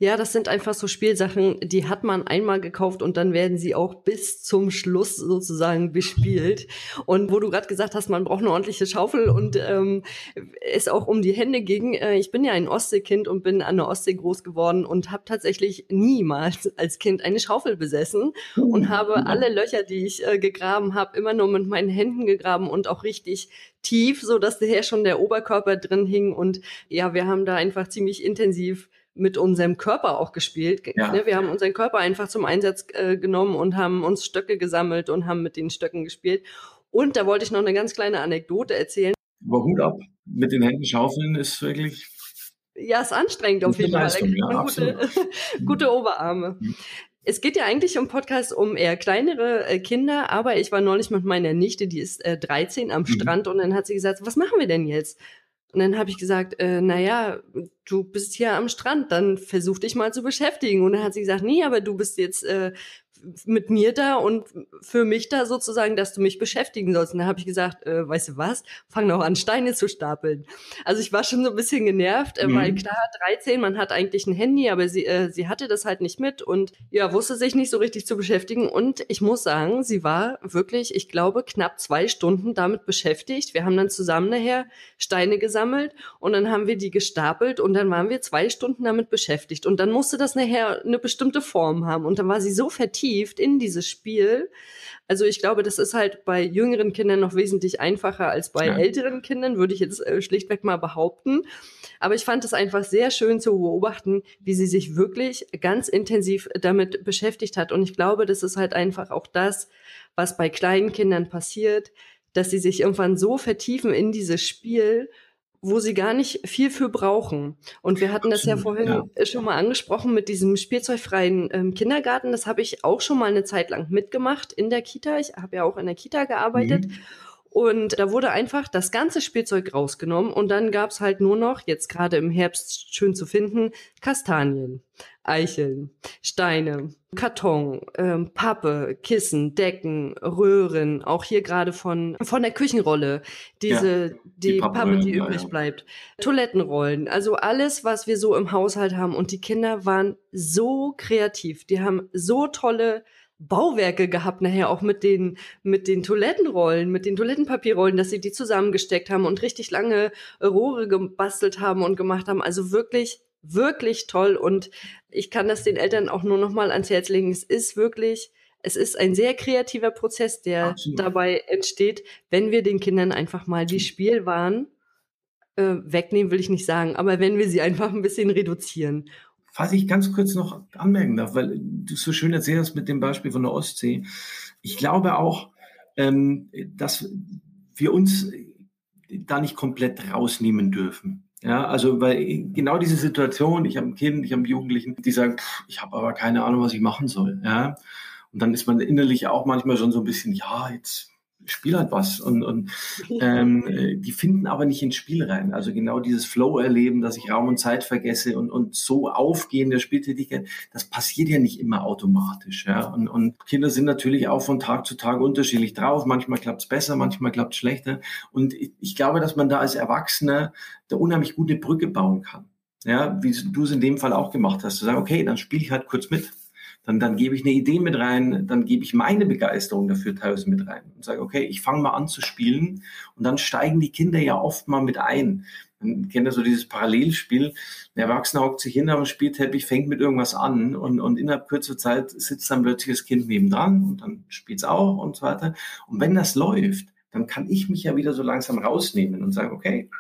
Ja, das sind einfach so Spielsachen, die hat man einmal gekauft und dann werden sie auch bis zum Schluss sozusagen bespielt. Und wo du gerade gesagt hast, man braucht eine ordentliche Schaufel und ähm, es auch um die Hände ging. Äh, ich bin ja ein Ostseekind und bin an der Ostsee groß geworden und habe tatsächlich niemals als Kind eine Schaufel besessen und habe alle Löcher, die ich äh, gegraben habe, immer nur mit meinen Händen gegraben und auch richtig tief, so dass daher schon der Oberkörper drin hing. Und ja, wir haben da einfach ziemlich intensiv mit unserem Körper auch gespielt. Ja. Ne, wir haben unseren Körper einfach zum Einsatz äh, genommen und haben uns Stöcke gesammelt und haben mit den Stöcken gespielt. Und da wollte ich noch eine ganz kleine Anekdote erzählen. Aber Hut ab, mit den Händen schaufeln ist wirklich. Ja, ist anstrengend auf jeden Fall. Ja, gute, [laughs] gute Oberarme. Mhm. Es geht ja eigentlich im Podcast um eher kleinere äh, Kinder, aber ich war neulich mit meiner Nichte, die ist äh, 13 am mhm. Strand und dann hat sie gesagt, was machen wir denn jetzt? Und dann habe ich gesagt, äh, naja, du bist hier am Strand, dann versuch dich mal zu beschäftigen. Und dann hat sie gesagt, nee, aber du bist jetzt äh, mit mir da und für mich da sozusagen, dass du mich beschäftigen sollst. Und da habe ich gesagt, äh, weißt du was, fang doch an, Steine zu stapeln. Also ich war schon so ein bisschen genervt, äh, mhm. weil klar, 13, man hat eigentlich ein Handy, aber sie, äh, sie hatte das halt nicht mit und ja, wusste sich nicht so richtig zu beschäftigen. Und ich muss sagen, sie war wirklich, ich glaube, knapp zwei Stunden damit beschäftigt. Wir haben dann zusammen nachher Steine gesammelt und dann haben wir die gestapelt und dann waren wir zwei Stunden damit beschäftigt. Und dann musste das nachher eine bestimmte Form haben. Und dann war sie so vertieft, vertieft in dieses Spiel. Also ich glaube, das ist halt bei jüngeren Kindern noch wesentlich einfacher als bei ja. älteren Kindern, würde ich jetzt äh, schlichtweg mal behaupten. Aber ich fand es einfach sehr schön zu beobachten, wie sie sich wirklich ganz intensiv damit beschäftigt hat. Und ich glaube, das ist halt einfach auch das, was bei kleinen Kindern passiert, dass sie sich irgendwann so vertiefen in dieses Spiel wo sie gar nicht viel für brauchen. Und wir hatten das ja vorhin ja. schon mal angesprochen mit diesem spielzeugfreien ähm, Kindergarten. Das habe ich auch schon mal eine Zeit lang mitgemacht in der Kita. Ich habe ja auch in der Kita gearbeitet. Mhm. Und da wurde einfach das ganze Spielzeug rausgenommen und dann gab's halt nur noch, jetzt gerade im Herbst schön zu finden, Kastanien, Eicheln, Steine, Karton, ähm, Pappe, Kissen, Decken, Röhren, auch hier gerade von, von der Küchenrolle, diese, ja, die, die Pappe, die übrig ja. bleibt, Toilettenrollen, also alles, was wir so im Haushalt haben. Und die Kinder waren so kreativ, die haben so tolle Bauwerke gehabt, nachher auch mit den, mit den Toilettenrollen, mit den Toilettenpapierrollen, dass sie die zusammengesteckt haben und richtig lange Rohre gebastelt haben und gemacht haben. Also wirklich, wirklich toll. Und ich kann das den Eltern auch nur noch mal ans Herz legen. Es ist wirklich, es ist ein sehr kreativer Prozess, der Absolut. dabei entsteht, wenn wir den Kindern einfach mal die Spielwaren äh, wegnehmen, will ich nicht sagen, aber wenn wir sie einfach ein bisschen reduzieren. Was ich ganz kurz noch anmerken darf, weil du so schön erzählst mit dem Beispiel von der Ostsee. Ich glaube auch, ähm, dass wir uns da nicht komplett rausnehmen dürfen. Ja, also weil genau diese Situation, ich habe ein Kind, ich habe einen Jugendlichen, die sagen, pff, ich habe aber keine Ahnung, was ich machen soll. Ja, und dann ist man innerlich auch manchmal schon so ein bisschen, ja, jetzt spiel halt was. Und, und ähm, äh, die finden aber nicht ins Spiel rein. Also genau dieses Flow-Erleben, dass ich Raum und Zeit vergesse und, und so aufgehen der Spieltätigkeit, das passiert ja nicht immer automatisch. Ja? Und, und Kinder sind natürlich auch von Tag zu Tag unterschiedlich drauf. Manchmal klappt es besser, manchmal klappt es schlechter. Und ich, ich glaube, dass man da als Erwachsener da unheimlich gute Brücke bauen kann. Ja, wie du es in dem Fall auch gemacht hast, zu sagen, okay, dann spiele ich halt kurz mit dann, dann gebe ich eine Idee mit rein, dann gebe ich meine Begeisterung dafür teilweise mit rein und sage, okay, ich fange mal an zu spielen und dann steigen die Kinder ja oft mal mit ein. Man kennt ja so dieses Parallelspiel. Ein Erwachsener hockt sich hin auf Spielteppich, fängt mit irgendwas an und, und innerhalb kurzer Zeit sitzt dann plötzlich das Kind nebendran und dann spielt es auch und so weiter. Und wenn das läuft, dann kann ich mich ja wieder so langsam rausnehmen und sagen, okay,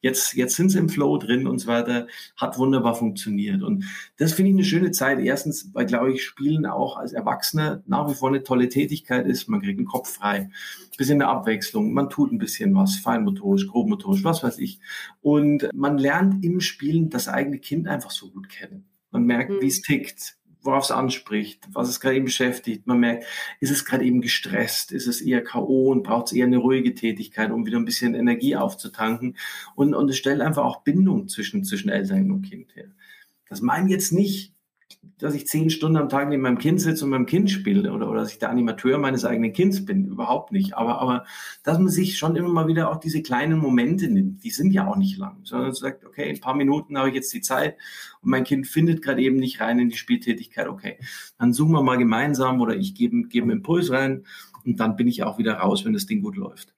Jetzt, jetzt sind sie im Flow drin und so weiter. Hat wunderbar funktioniert. Und das finde ich eine schöne Zeit. Erstens, weil, glaube ich, Spielen auch als Erwachsener nach wie vor eine tolle Tätigkeit ist. Man kriegt den Kopf frei. bisschen eine Abwechslung. Man tut ein bisschen was. Feinmotorisch, grobmotorisch, was weiß ich. Und man lernt im Spielen das eigene Kind einfach so gut kennen. Man merkt, mhm. wie es tickt worauf es anspricht, was es gerade eben beschäftigt. Man merkt, ist es gerade eben gestresst, ist es eher K.O. und braucht es eher eine ruhige Tätigkeit, um wieder ein bisschen Energie aufzutanken. Und, und es stellt einfach auch Bindung zwischen, zwischen Eltern und Kind her. Das meine jetzt nicht, dass ich zehn Stunden am Tag neben meinem Kind sitze und meinem Kind spiele oder, oder dass ich der Animateur meines eigenen Kindes bin. Überhaupt nicht. Aber, aber dass man sich schon immer mal wieder auch diese kleinen Momente nimmt, die sind ja auch nicht lang, sondern sagt, okay, ein paar Minuten habe ich jetzt die Zeit und mein Kind findet gerade eben nicht rein in die Spieltätigkeit. Okay, dann suchen wir mal gemeinsam oder ich gebe, gebe einen Impuls rein und dann bin ich auch wieder raus, wenn das Ding gut läuft.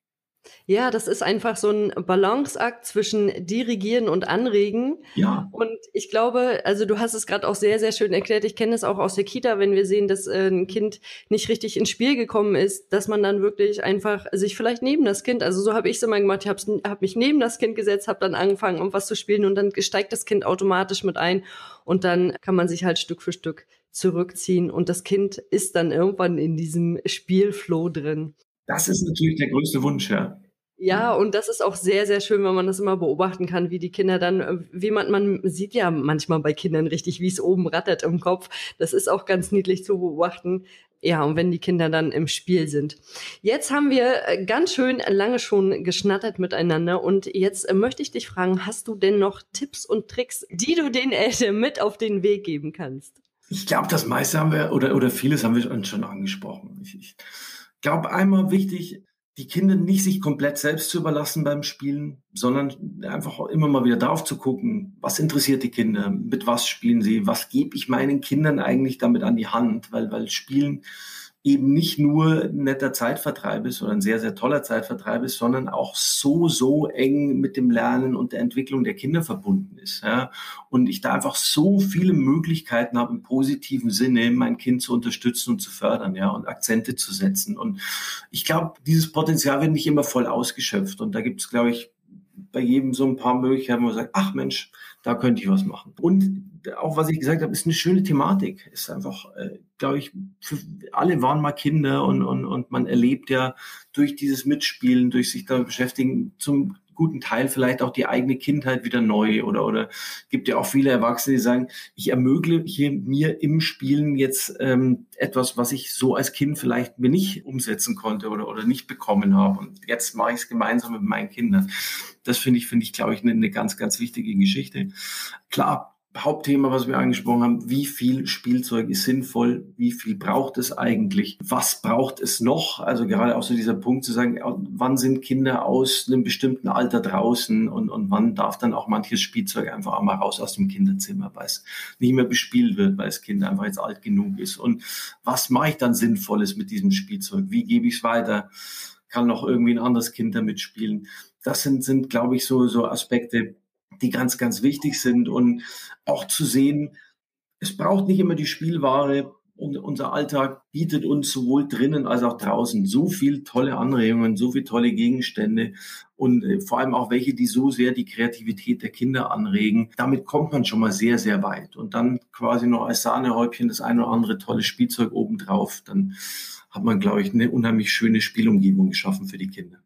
Ja, das ist einfach so ein Balanceakt zwischen dirigieren und anregen. Ja. Und ich glaube, also du hast es gerade auch sehr, sehr schön erklärt. Ich kenne es auch aus der Kita, wenn wir sehen, dass äh, ein Kind nicht richtig ins Spiel gekommen ist, dass man dann wirklich einfach sich vielleicht neben das Kind, also so habe ich es immer gemacht, ich habe hab mich neben das Kind gesetzt, habe dann angefangen, um was zu spielen und dann steigt das Kind automatisch mit ein und dann kann man sich halt Stück für Stück zurückziehen und das Kind ist dann irgendwann in diesem Spielflow drin. Das ist natürlich der größte Wunsch, ja. Ja, und das ist auch sehr, sehr schön, wenn man das immer beobachten kann, wie die Kinder dann, äh, wie man, man sieht ja manchmal bei Kindern richtig, wie es oben rattert im Kopf. Das ist auch ganz niedlich zu beobachten. Ja, und wenn die Kinder dann im Spiel sind. Jetzt haben wir äh, ganz schön lange schon geschnattert miteinander und jetzt äh, möchte ich dich fragen, hast du denn noch Tipps und Tricks, die du den Eltern mit auf den Weg geben kannst? Ich glaube, das meiste haben wir oder, oder vieles haben wir schon angesprochen. Ich, ich glaube, einmal wichtig, die Kinder nicht sich komplett selbst zu überlassen beim Spielen, sondern einfach immer mal wieder drauf zu gucken, was interessiert die Kinder, mit was spielen sie, was gebe ich meinen Kindern eigentlich damit an die Hand, weil, weil Spielen eben nicht nur ein netter Zeitvertreib ist oder ein sehr, sehr toller Zeitvertreib ist, sondern auch so, so eng mit dem Lernen und der Entwicklung der Kinder verbunden ist. Ja. Und ich da einfach so viele Möglichkeiten habe, im positiven Sinne mein Kind zu unterstützen und zu fördern, ja, und Akzente zu setzen. Und ich glaube, dieses Potenzial wird nicht immer voll ausgeschöpft. Und da gibt es, glaube ich, bei jedem so ein paar Möglichkeiten, wo man sagt, ach Mensch, da könnte ich was machen. Und auch was ich gesagt habe, ist eine schöne Thematik. Ist einfach, äh, glaube ich, für alle waren mal Kinder und, und, und man erlebt ja durch dieses Mitspielen, durch sich damit beschäftigen, zum guten Teil vielleicht auch die eigene Kindheit wieder neu oder oder gibt ja auch viele Erwachsene, die sagen, ich ermögliche mir im Spielen jetzt ähm, etwas, was ich so als Kind vielleicht mir nicht umsetzen konnte oder oder nicht bekommen habe und jetzt mache ich es gemeinsam mit meinen Kindern. Das finde ich finde ich glaube ich eine, eine ganz ganz wichtige Geschichte. Klar, Hauptthema, was wir angesprochen haben, wie viel Spielzeug ist sinnvoll, wie viel braucht es eigentlich, was braucht es noch, also gerade auch so dieser Punkt zu sagen, wann sind Kinder aus einem bestimmten Alter draußen und, und wann darf dann auch manches Spielzeug einfach auch mal raus aus dem Kinderzimmer, weil es nicht mehr bespielt wird, weil das Kind einfach jetzt alt genug ist. Und was mache ich dann Sinnvolles mit diesem Spielzeug, wie gebe ich es weiter, kann noch irgendwie ein anderes Kind damit spielen. Das sind, sind glaube ich, so, so Aspekte, die ganz, ganz wichtig sind und auch zu sehen, es braucht nicht immer die Spielware und unser Alltag bietet uns sowohl drinnen als auch draußen so viel tolle Anregungen, so viele tolle Gegenstände und äh, vor allem auch welche, die so sehr die Kreativität der Kinder anregen. Damit kommt man schon mal sehr, sehr weit. Und dann quasi noch als Sahnehäubchen das ein oder andere tolle Spielzeug obendrauf. Dann hat man, glaube ich, eine unheimlich schöne Spielumgebung geschaffen für die Kinder.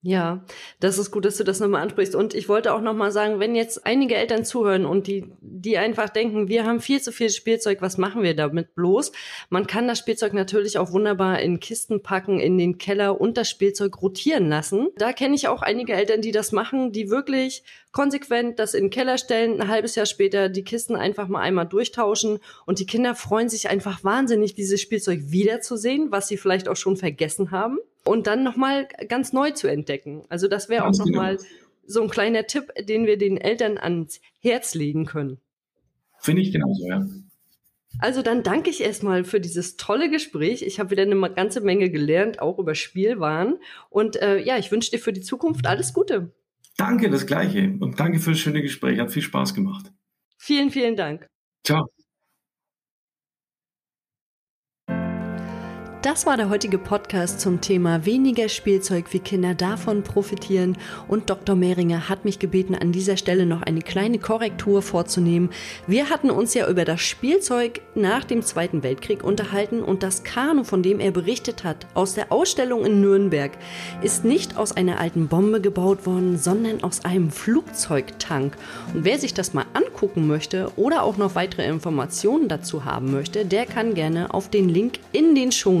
Ja, das ist gut, dass du das nochmal ansprichst. Und ich wollte auch nochmal sagen, wenn jetzt einige Eltern zuhören und die, die einfach denken, wir haben viel zu viel Spielzeug, was machen wir damit bloß? Man kann das Spielzeug natürlich auch wunderbar in Kisten packen, in den Keller und das Spielzeug rotieren lassen. Da kenne ich auch einige Eltern, die das machen, die wirklich konsequent das in den Keller stellen, ein halbes Jahr später die Kisten einfach mal einmal durchtauschen und die Kinder freuen sich einfach wahnsinnig, dieses Spielzeug wiederzusehen, was sie vielleicht auch schon vergessen haben und dann nochmal ganz neu zu entdecken. Also das wäre auch nochmal genau. so ein kleiner Tipp, den wir den Eltern ans Herz legen können. Finde ich genauso, ja. Also dann danke ich erstmal für dieses tolle Gespräch. Ich habe wieder eine ganze Menge gelernt, auch über Spielwaren. Und äh, ja, ich wünsche dir für die Zukunft alles Gute. Danke, das gleiche. Und danke für das schöne Gespräch. Hat viel Spaß gemacht. Vielen, vielen Dank. Ciao. Das war der heutige Podcast zum Thema weniger Spielzeug, wie Kinder davon profitieren. Und Dr. Mehringer hat mich gebeten, an dieser Stelle noch eine kleine Korrektur vorzunehmen. Wir hatten uns ja über das Spielzeug nach dem Zweiten Weltkrieg unterhalten und das Kanu, von dem er berichtet hat, aus der Ausstellung in Nürnberg, ist nicht aus einer alten Bombe gebaut worden, sondern aus einem Flugzeugtank. Und wer sich das mal angucken möchte oder auch noch weitere Informationen dazu haben möchte, der kann gerne auf den Link in den Show